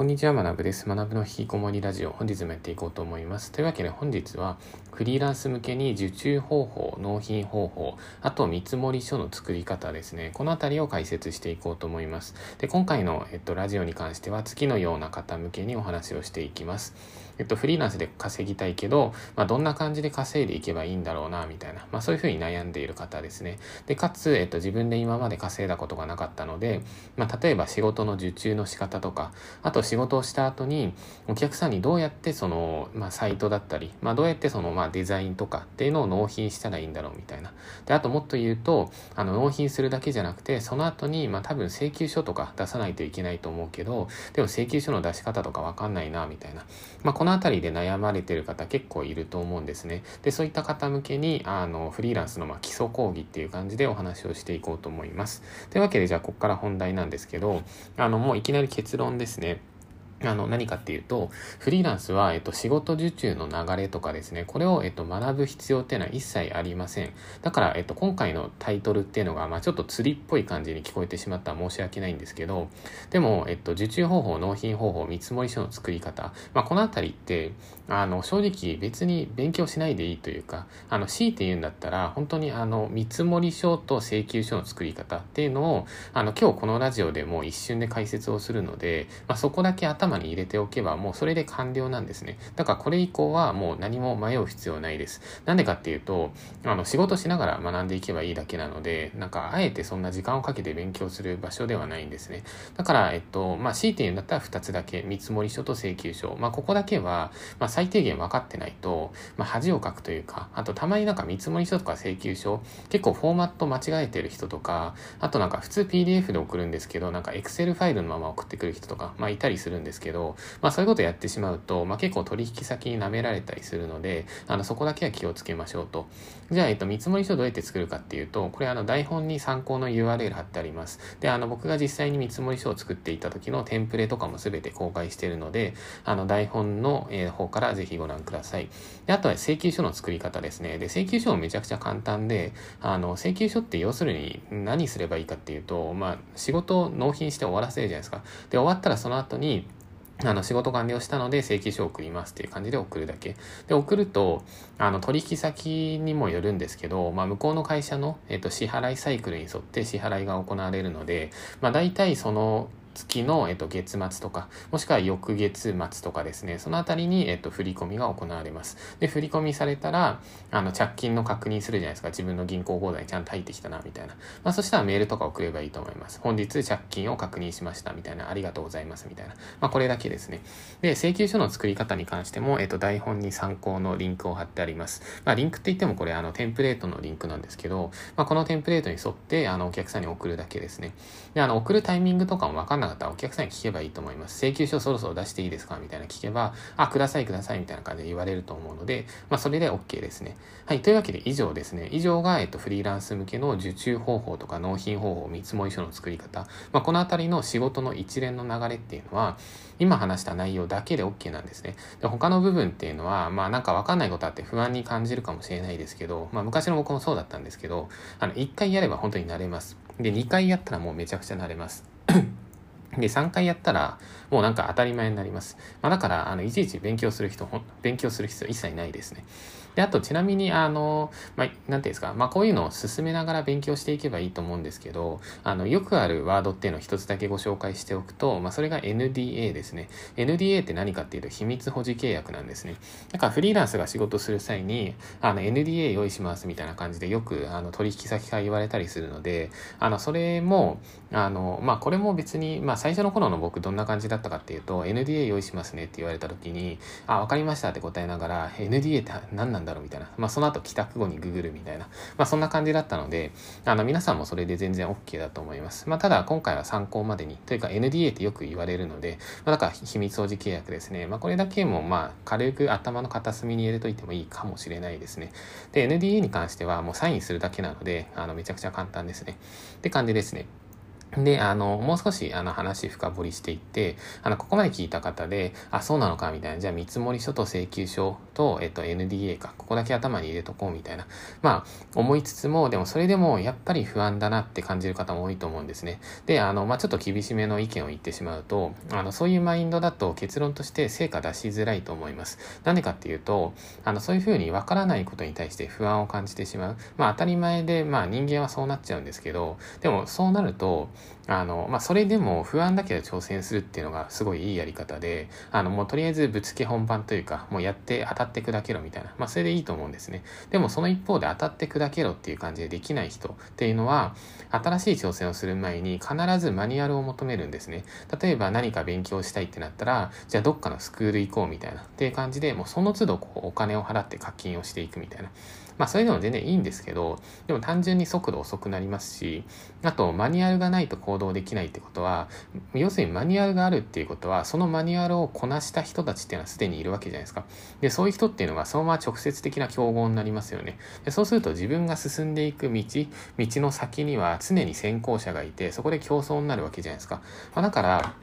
こんにちは、学部です。学部の引きこもりラジオ、本日もやっていこうと思います。というわけで本日は、フリーランス向けに受注方法、納品方法、あと見積書の作り方ですね。このあたりを解説していこうと思います。で、今回の、えっと、ラジオに関しては、次のような方向けにお話をしていきます。えっと、フリーランスで稼ぎたいけど、まあ、どんな感じで稼いでいけばいいんだろうな、みたいな、まあ、そういうふうに悩んでいる方ですね。で、かつ、えっと、自分で今まで稼いだことがなかったので、まあ、例えば仕事の受注の仕方とか、あと仕事をした後に、お客さんにどうやってその、まあ、サイトだったり、まあ、どうやってその、まあ、デザインとかっていうのを納品したらいいんだろう、みたいな。で、あともっと言うと、あの、納品するだけじゃなくて、その後に、まあ、多分請求書とか出さないといけないと思うけど、でも請求書の出し方とかわかんないな、みたいな。まあ、このあたりで悩まれてる方結構いると思うんですね。で、そういった方向けに、あの、フリーランスのま基礎講義っていう感じでお話をしていこうと思います。というわけで、じゃあ、ここから本題なんですけど、あの、もういきなり結論ですね。あの、何かっていうと、フリーランスは、えっと、仕事受注の流れとかですね、これを、えっと、学ぶ必要っていうのは一切ありません。だから、えっと、今回のタイトルっていうのが、まあ、ちょっと釣りっぽい感じに聞こえてしまったら申し訳ないんですけど、でも、えっと、受注方法、納品方法、見積書の作り方、まあ、このあたりって、あの、正直別に勉強しないでいいというか、あの、強いて言うんだったら、本当にあの、見積書と請求書の作り方っていうのを、あの、今日このラジオでも一瞬で解説をするので、まあ、そこだけ頭に入れておけば、もうそれで完了なんですね。だからこれ以降はもう何も迷う必要ないです。なんでかっていうと、あの、仕事しながら学んでいけばいいだけなので、なんか、あえてそんな時間をかけて勉強する場所ではないんですね。だから、えっと、まあ、強いて言うんだったら2つだけ、見積書と請求書。まあ、ここだけは、まあ、最低限分かってないと、まあ、恥をかくというか、あとたまになんか見積書とか請求書、結構フォーマット間違えてる人とか、あとなんか普通 PDF で送るんですけど、なんか Excel ファイルのまま送ってくる人とか、まあ、いたりするんですけど、まあ、そういうことやってしまうと、まあ、結構取引先に舐められたりするので、あの、そこだけは気をつけましょうと。じゃあ、えっと、見積書どうやって作るかっていうと、これあの、台本に参考の URL 貼ってあります。で、あの、僕が実際に見積書を作っていた時のテンプレとかも全て公開しているので、あの、台本の、え、方からぜひご覧ください。で、あとは請求書の作り方ですね。で、請求書もめちゃくちゃ簡単で、あの、請求書って要するに何すればいいかっていうと、まあ、仕事を納品して終わらせるじゃないですか。で、終わったらその後に、あの、仕事完了したので請求書を送りますっていう感じで送るだけ。で、送ると、あの、取引先にもよるんですけど、まあ、向こうの会社の、えっと、支払いサイクルに沿って支払いが行われるので、まあ、大体その、月の、えっと、月末とか、もしくは翌月末とかですね、そのあたりに、えっと、振り込みが行われます。で、振り込みされたら、あの、着金の確認するじゃないですか。自分の銀行口座にちゃんと入ってきたな、みたいな。まあ、そしたらメールとか送ればいいと思います。本日着金を確認しました、みたいな。ありがとうございます、みたいな。まあ、これだけですね。で、請求書の作り方に関しても、えっと、台本に参考のリンクを貼ってあります。まあ、リンクって言ってもこれ、あの、テンプレートのリンクなんですけど、まあ、このテンプレートに沿って、あの、お客さんに送るだけですね。で、あの、送るタイミングとかもわかんなかったら、お客さんに聞けばいいと思います。請求書そろそろ出していいですか？みたいな聞けば、あ、くださいくださいみたいな感じで言われると思うので、まあ、それで OK ですね。はい。というわけで以上ですね。以上が、えっと、フリーランス向けの受注方法とか納品方法、見積もり書の作り方、まあ、このあたりの仕事の一連の流れっていうのは、今話した内容だけで OK なんですね。で他の部分っていうのは、まあなんかわかんないことあって不安に感じるかもしれないですけど、まあ昔の僕もそうだったんですけど、あの、1回やれば本当になれます。で、2回やったらもうめちゃくちゃなれます。で、3回やったら、もうなんか当たり前になります。まあ、だから、あの、いちいち勉強する人、勉強する必要一切ないですね。で、あと、ちなみに、あの、まあ、なんていうんですか、まあ、こういうのを進めながら勉強していけばいいと思うんですけど、あの、よくあるワードっていうのを一つだけご紹介しておくと、まあ、それが NDA ですね。NDA って何かっていうと、秘密保持契約なんですね。だから、フリーランスが仕事する際に、あの、NDA 用意しますみたいな感じで、よく、あの、取引先から言われたりするので、あの、それも、あの、まあ、これも別に、まあ、最初の頃の僕どんな感じだったかっていうと、NDA 用意しますねって言われた時に、あ、わかりましたって答えながら、NDA って何なんんだろうみたいな。まあ、その後帰宅後にググるみたいな。まあ、そんな感じだったので、あの、皆さんもそれで全然 OK だと思います。まあ、ただ今回は参考までに、というか NDA ってよく言われるので、まあ、だから秘密保持契約ですね。まあ、これだけも、まあ、軽く頭の片隅に入れといてもいいかもしれないですね。で、NDA に関してはもうサインするだけなので、あの、めちゃくちゃ簡単ですね。って感じですね。で、あの、もう少し、あの、話深掘りしていって、あの、ここまで聞いた方で、あ、そうなのか、みたいな。じゃあ、見積書と請求書と、えっと、NDA か。ここだけ頭に入れとこう、みたいな。まあ、思いつつも、でも、それでも、やっぱり不安だなって感じる方も多いと思うんですね。で、あの、まあ、ちょっと厳しめの意見を言ってしまうと、あの、そういうマインドだと、結論として成果出しづらいと思います。なんでかっていうと、あの、そういうふうに分からないことに対して不安を感じてしまう。まあ、当たり前で、まあ、人間はそうなっちゃうんですけど、でも、そうなると、あの、まあ、それでも不安だけど挑戦するっていうのがすごいいいやり方で、あの、もうとりあえずぶつけ本番というか、もうやって当たって砕けろみたいな、まあ、それでいいと思うんですね。でもその一方で当たって砕けろっていう感じでできない人っていうのは、新しい挑戦をする前に必ずマニュアルを求めるんですね。例えば何か勉強したいってなったら、じゃあどっかのスクール行こうみたいなっていう感じで、もうその都度こうお金を払って課金をしていくみたいな。まあそれでも全然いいんですけど、でも単純に速度遅くなりますし、あとマニュアルがないと行動できないってことは、要するにマニュアルがあるっていうことは、そのマニュアルをこなした人たちっていうのはすでにいるわけじゃないですか。で、そういう人っていうのがそのまま直接的な競合になりますよね。でそうすると自分が進んでいく道、道の先には常に先行者がいて、そこで競争になるわけじゃないですか。まあ、だから、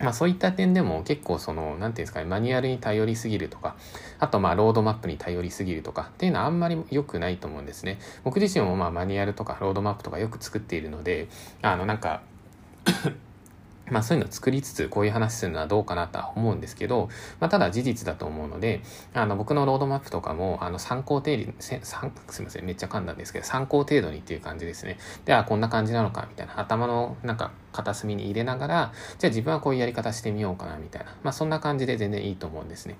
まあそういった点でも結構その、なんていうんですかね、マニュアルに頼りすぎるとか、あとまあロードマップに頼りすぎるとかっていうのはあんまり良くないと思うんですね。僕自身もまあマニュアルとかロードマップとかよく作っているので、あのなんかまあそういうのを作りつつこういう話するのはどうかなとは思うんですけど、まあただ事実だと思うので、あの僕のロードマップとかもあの参考程度、すいません、めっちゃ噛んだんですけど、参考程度にっていう感じですね。で、はこんな感じなのかみたいな頭のなんか片隅に入れながら、じゃあ自分はこういうやり方してみようかなみたいな。まあそんな感じで全然いいと思うんですね。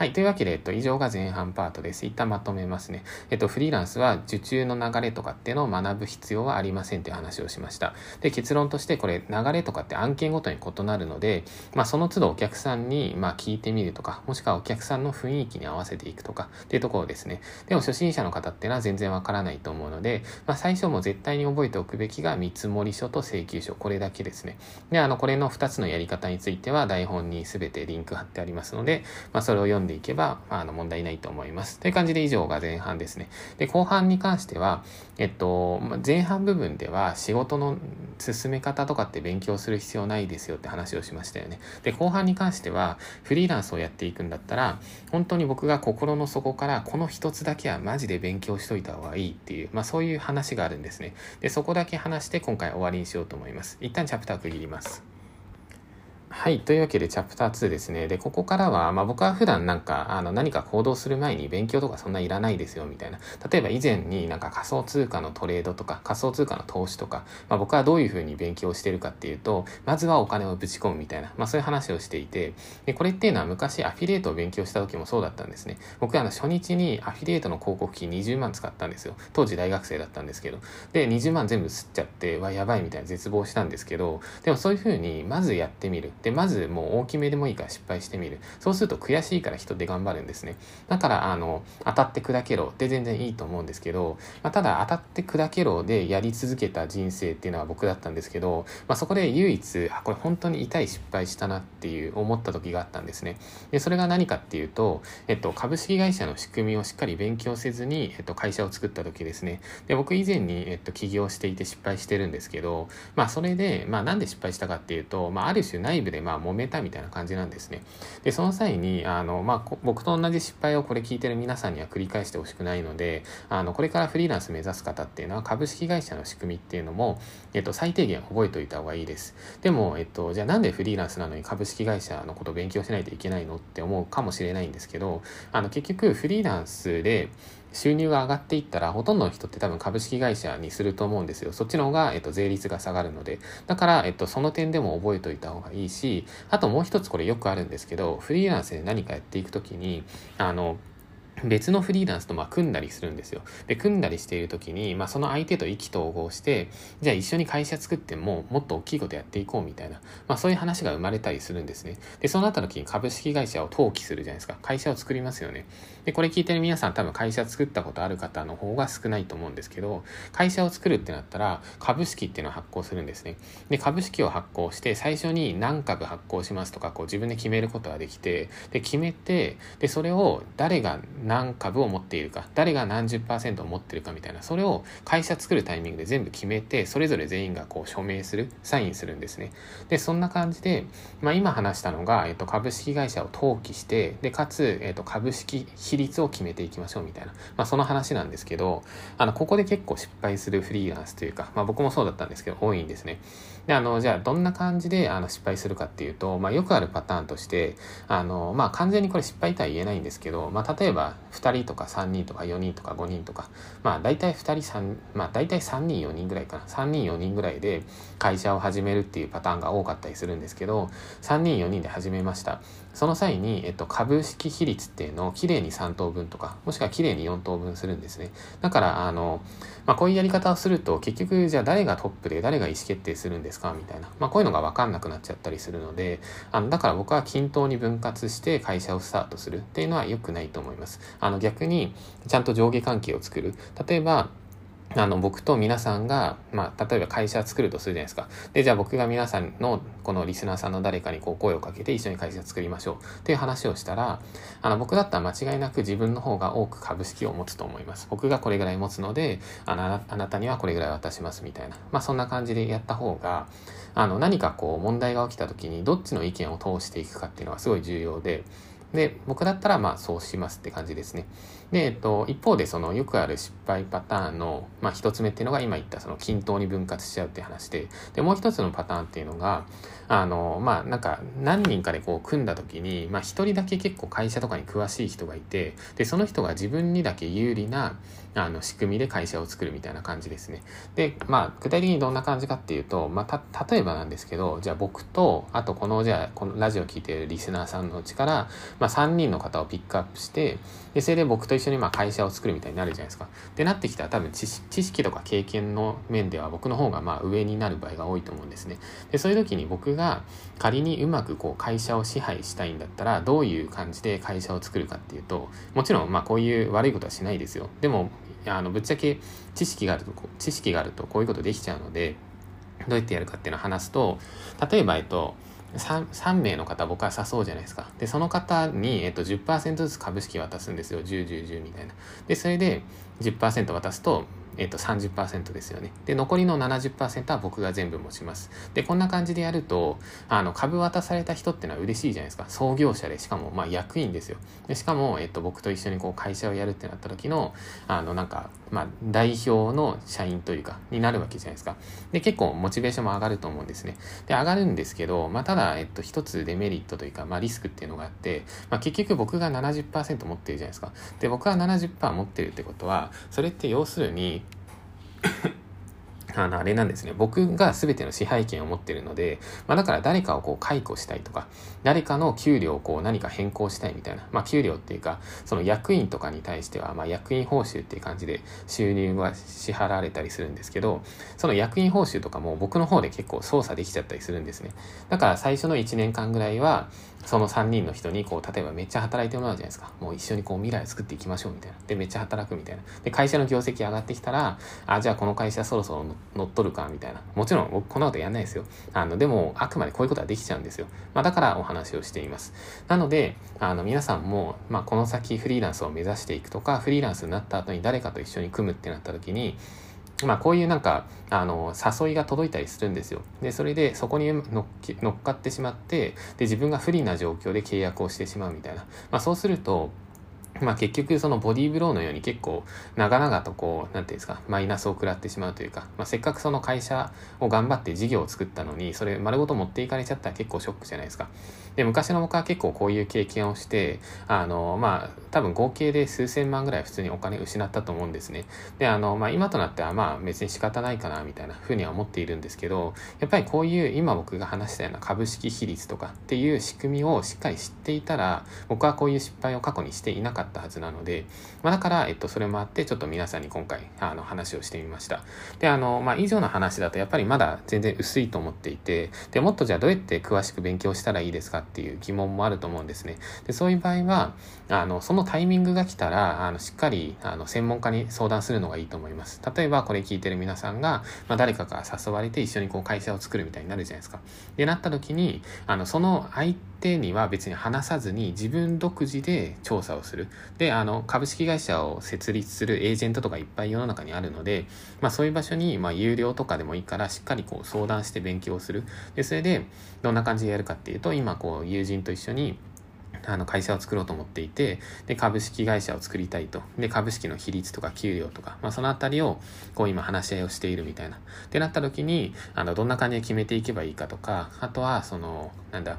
はい。というわけで、えっと、以上が前半パートです。一旦まとめますね。えっと、フリーランスは受注の流れとかっていうのを学ぶ必要はありませんっていう話をしました。で、結論としてこれ、流れとかって案件ごとに異なるので、まあその都度お客さんに、まあ聞いてみるとか、もしくはお客さんの雰囲気に合わせていくとかっていうところですね。でも初心者の方っていうのは全然わからないと思うので、まあ最初も絶対に覚えておくべきが見積書と請求書、これだけですね。で、あの、これの2つのやり方については台本に全てリンク貼ってありますので、まあそれを読んでいけば、まあの問題ないと思います。という感じで以上が前半ですね。で、後半に関しては、えっと、前半部分では仕事の進め方とかって勉強する必要ないですよって話をしましたよね。で、後半に関しては、フリーランスをやっていくんだったら、本当に僕が心の底からこの一つだけはマジで勉強しといた方がいいっていう、まあそういう話があるんですね。で、そこだけ話して今回終わりにしようと思います。一旦チャプター区切ります。はい。というわけで、チャプター2ですね。で、ここからは、まあ僕は普段なんか、あの、何か行動する前に勉強とかそんないらないですよ、みたいな。例えば以前になんか仮想通貨のトレードとか、仮想通貨の投資とか、まあ僕はどういうふうに勉強してるかっていうと、まずはお金をぶち込むみたいな、まあそういう話をしていて、で、これっていうのは昔アフィリエイトを勉強した時もそうだったんですね。僕はあの、初日にアフィリエイトの広告費20万使ったんですよ。当時大学生だったんですけど。で、20万全部吸っちゃって、わ、やばいみたいな絶望したんですけど、でもそういうふうに、まずやってみる。で、まずもう大きめでもいいから失敗してみる。そうすると悔しいから人で頑張るんですね。だから、あの、当たって砕けろって全然いいと思うんですけど、まあ、ただ当たって砕けろでやり続けた人生っていうのは僕だったんですけど、まあ、そこで唯一、あ、これ本当に痛い失敗したなっていう思った時があったんですね。で、それが何かっていうと、えっと、株式会社の仕組みをしっかり勉強せずに、えっと、会社を作った時ですね。で、僕以前に、えっと、起業していて失敗してるんですけど、まあ、それで、まあ、なんで失敗したかっていうと、まあ、ある種内部で、まあ、揉めたみたいな感じなんですね。で、その際に、あの、まあ、僕と同じ失敗をこれ聞いてる皆さんには繰り返してほしくないので、あの、これからフリーランス目指す方っていうのは株式会社の仕組みっていうのも、えっと、最低限覚えておいた方がいいです。でも、えっと、じゃあなんでフリーランスなのに株式会社のことを勉強しないといけないのって思うかもしれないんですけど、あの、結局フリーランスで、収入が上がっていったら、ほとんどの人って多分株式会社にすると思うんですよ。そっちの方が、えっと、税率が下がるので。だから、えっと、その点でも覚えておいた方がいいし、あともう一つこれよくあるんですけど、フリーランスで何かやっていくときに、あの、別のフリーランスとま組んだりするんですよ。で、組んだりしている時に、まあその相手と意気投合して、じゃあ一緒に会社作ってももっと大きいことやっていこうみたいな、まあそういう話が生まれたりするんですね。で、そうなった時に株式会社を登記するじゃないですか。会社を作りますよね。で、これ聞いてる皆さん多分会社作ったことある方の方が少ないと思うんですけど、会社を作るってなったら株式っていうのを発行するんですね。で、株式を発行して最初に何株発行しますとかこう自分で決めることができて、で、決めて、で、それを誰が何株を持っているか、誰が何十パーセントを持ってるかみたいな、それを会社作るタイミングで全部決めて、それぞれ全員がこう署名する、サインするんですね。で、そんな感じで、まあ今話したのが、えっと、株式会社を登記して、で、かつ、えっと、株式比率を決めていきましょうみたいな、まあその話なんですけど、あの、ここで結構失敗するフリーランスというか、まあ僕もそうだったんですけど、多いんですね。で、あの、じゃあどんな感じであの失敗するかっていうと、まあよくあるパターンとして、あの、まあ完全にこれ失敗とは言えないんですけど、まあ例えば2人とか3人とか4人とか5人とか、まあ大体2人3、まあ大体3人4人ぐらいかな。3人4人ぐらいで会社を始めるっていうパターンが多かったりするんですけど、3人4人で始めました。その際に、えっと、株式比率っていうのをきれいに3等分とか、もしくはきれいに4等分するんですね。だから、あの、まあ、こういうやり方をすると、結局、じゃあ誰がトップで誰が意思決定するんですかみたいな。まあ、こういうのがわかんなくなっちゃったりするので、あの、だから僕は均等に分割して会社をスタートするっていうのは良くないと思います。あの、逆に、ちゃんと上下関係を作る。例えば、あの、僕と皆さんが、まあ、例えば会社作るとするじゃないですか。で、じゃあ僕が皆さんの、このリスナーさんの誰かにこう声をかけて一緒に会社を作りましょうっていう話をしたら、あの、僕だったら間違いなく自分の方が多く株式を持つと思います。僕がこれぐらい持つので、あの、あなたにはこれぐらい渡しますみたいな。まあ、そんな感じでやった方が、あの、何かこう問題が起きた時にどっちの意見を通していくかっていうのがすごい重要で、で、僕だったらまあそうしますって感じですね。で、えっと、一方でそのよくある失敗パターンの、まあ一つ目っていうのが今言ったその均等に分割しちゃうって話で、で、もう一つのパターンっていうのが、あの、まあなんか何人かでこう組んだ時に、まあ一人だけ結構会社とかに詳しい人がいて、で、その人が自分にだけ有利な、あの仕組みで会社を作るみたいな感じですね。で、まあ具体的にどんな感じかっていうと、まあた、例えばなんですけど、じゃあ僕と、あとこのじゃあこのラジオを聞いてるリスナーさんのうちから、まあ3人の方をピックアップして、で、それで僕と一緒にまあ会社を作るみたいになるじゃないですか。で、なってきたら多分知識とか経験の面では僕の方がまあ上になる場合が多いと思うんですね。で、そういう時に僕が仮にうまくこう会社を支配したいんだったら、どういう感じで会社を作るかっていうと、もちろんまあこういう悪いことはしないですよ。でも、あのぶっちゃけ知識があると知識があるとこういうことできちゃうのでどうやってやるかっていうのを話すと例えばえっと 3, 3名の方僕は誘うじゃないですか。で、その方に、えっと、10%ずつ株式渡すんですよ。10、10、10みたいな。で、それで10%渡すと、えっ、と、30%ですよね。で、残りの70%は僕が全部持ちます。で、こんな感じでやると、あの、株渡された人ってのは嬉しいじゃないですか。創業者で、しかも、まあ、役員ですよ。で、しかも、えっ、と、僕と一緒にこう、会社をやるってなった時の、あの、なんか、まあ、代表の社員というか、になるわけじゃないですか。で、結構、モチベーションも上がると思うんですね。で、上がるんですけど、まあ、ただ、えっと、一つデメリットというか、まあ、リスクっていうのがあって、まあ、結局僕が70%持ってるじゃないですか。で、僕が70%持ってるってことは、それって要するに、あの、あれなんですね。僕が全ての支配権を持ってるので、まあだから誰かをこう解雇したいとか、誰かの給料をこう何か変更したいみたいな。まあ給料っていうか、その役員とかに対しては、まあ役員報酬っていう感じで収入が支払われたりするんですけど、その役員報酬とかも僕の方で結構操作できちゃったりするんですね。だから最初の1年間ぐらいは、その3人の人にこう例えばめっちゃ働いてもらうじゃないですかもう一緒にこう未来を作っていきましょうみたいなでめっちゃ働くみたいなで会社の業績上がってきたらあじゃあこの会社そろそろ乗っ乗っ取るかみたいなもちろん僕こんなことやんないですよあのでもあくまでこういうことはできちゃうんですよ、まあ、だからお話をしていますなのであの皆さんも、まあ、この先フリーランスを目指していくとかフリーランスになった後に誰かと一緒に組むってなった時にまあこういうなんか、あの、誘いが届いたりするんですよ。で、それでそこに乗っかってしまって、で、自分が不利な状況で契約をしてしまうみたいな。まあそうすると、まあ結局そのボディーブローのように結構長々とこう、なんていうんですか、マイナスを食らってしまうというか、まあせっかくその会社を頑張って事業を作ったのに、それ丸ごと持っていかれちゃったら結構ショックじゃないですか。で、昔の僕は結構こういう経験をして、あの、まあ多分合計で数千万ぐらい普通にお金失ったと思うんですね。で、あの、まあ今となってはまあ別に仕方ないかなみたいなふうには思っているんですけど、やっぱりこういう今僕が話したような株式比率とかっていう仕組みをしっかり知っていたら、僕はこういう失敗を過去にしていなかったはずなので、まあ、だから、えっと、それもあって、ちょっと皆さんに今回、あの、話をしてみました。で、あの、まあ、以上の話だと、やっぱりまだ全然薄いと思っていて、で、もっとじゃあどうやって詳しく勉強したらいいですかっていう疑問もあると思うんですね。で、そういう場合は、あの、そのタイミングが来たら、あの、しっかり、あの、専門家に相談するのがいいと思います。例えば、これ聞いてる皆さんが、まあ、誰かから誘われて一緒にこう会社を作るみたいになるじゃないですか。で、なった時に、あの、その相手手には別に話さずに自分独自で調査をする。で、あの、株式会社を設立するエージェントとかいっぱい世の中にあるので、まあそういう場所に、まあ有料とかでもいいからしっかりこう相談して勉強する。で、それでどんな感じでやるかっていうと、今こう友人と一緒にあの会社を作ろうと思っていて、で、株式会社を作りたいと。で、株式の比率とか給料とか、まあそのあたりを、こう今話し合いをしているみたいな。ってなった時に、あの、どんな感じで決めていけばいいかとか、あとは、その、なんだ、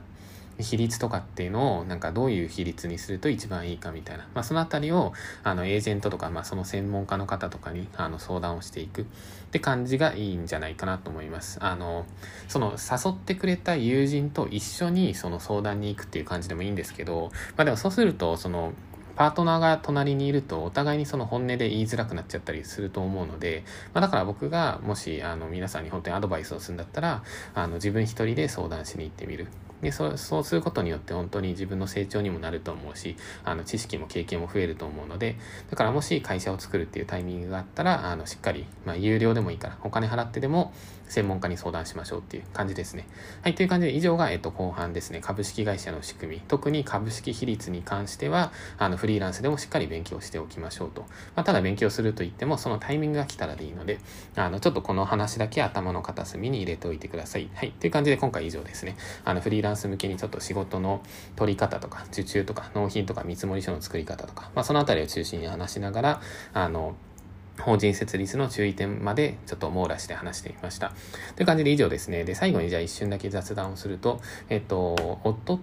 比率とかっていうのをなんかどういう比率にすると一番いいかみたいな、まあ、そのあたりをあのエージェントとか、まあ、その専門家の方とかにあの相談をしていく。って感じがいいんじゃないかなと思います。あのその誘ってくれた友人と一緒にその相談に行くっていう感じでもいいんですけど、まあ、でもそうするとそのパートナーが隣にいるとお互いにその本音で言いづらくなっちゃったりすると思うので、まあ、だから僕がもしあの皆さんに本当にアドバイスをするんだったらあの自分一人で相談しに行ってみる。でそそうすることによって本当に自分の成長にもなると思うしあの知識も経験も増えると思うのでだからもし会社を作るっていうタイミングがあったらあのしっかり、まあ、有料でもいいからお金払ってでも専門家に相談しましょうっていう感じですね。はい、という感じで以上が、えっと、後半ですね。株式会社の仕組み。特に株式比率に関しては、あの、フリーランスでもしっかり勉強しておきましょうと。まあ、ただ勉強すると言っても、そのタイミングが来たらでいいので、あの、ちょっとこの話だけ頭の片隅に入れておいてください。はい、という感じで今回以上ですね。あの、フリーランス向けにちょっと仕事の取り方とか、受注とか、納品とか、見積書の作り方とか、まあ、そのあたりを中心に話しながら、あの、法人設立の注意点までちょっと網羅して話してみました。という感じで以上ですね。で、最後にじゃあ一瞬だけ雑談をすると、えっと、夫、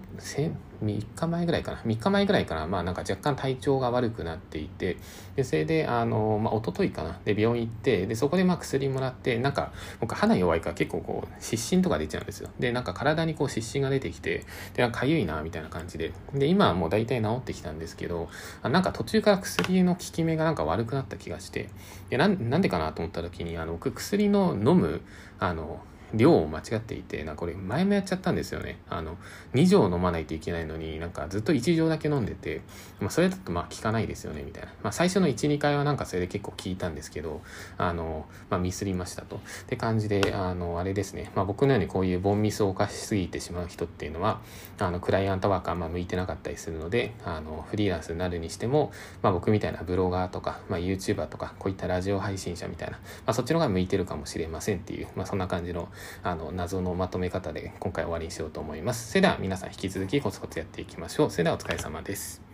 3日前ぐらいかな。3日前ぐらいかな。まあなんか若干体調が悪くなっていて、で、それで、あの、まあ一昨日かな。で、病院行って、で、そこでまあ薬もらって、なんか、僕鼻弱いから結構こう、湿疹とか出ちゃうんですよ。で、なんか体にこう湿疹が出てきて、で、なんか痒いな、みたいな感じで。で、今はもう大体治ってきたんですけど、なんか途中から薬の効き目がなんか悪くなった気がして、で、なんなんでかなと思った時に、あの、僕薬の飲む、あの、量を間違っていて、なこれ前もやっちゃったんですよね。あの、2錠飲まないといけないのになんかずっと1錠だけ飲んでて、まあそれだとまあ効かないですよね、みたいな。まあ最初の1、2回はなんかそれで結構効いたんですけど、あの、まあミスりましたと。って感じで、あの、あれですね。まあ僕のようにこういうボンミスを犯しすぎてしまう人っていうのは、あの、クライアントワークあんま向いてなかったりするので、あの、フリーランスになるにしても、まあ僕みたいなブロガーとか、まあ YouTuber とか、こういったラジオ配信者みたいな、まあそっちの方が向いてるかもしれませんっていう、まあそんな感じの、あの、謎のまとめ方で今回終わりにしようと思います。それでは皆さん引き続きコツコツやっていきましょう。それではお疲れ様です。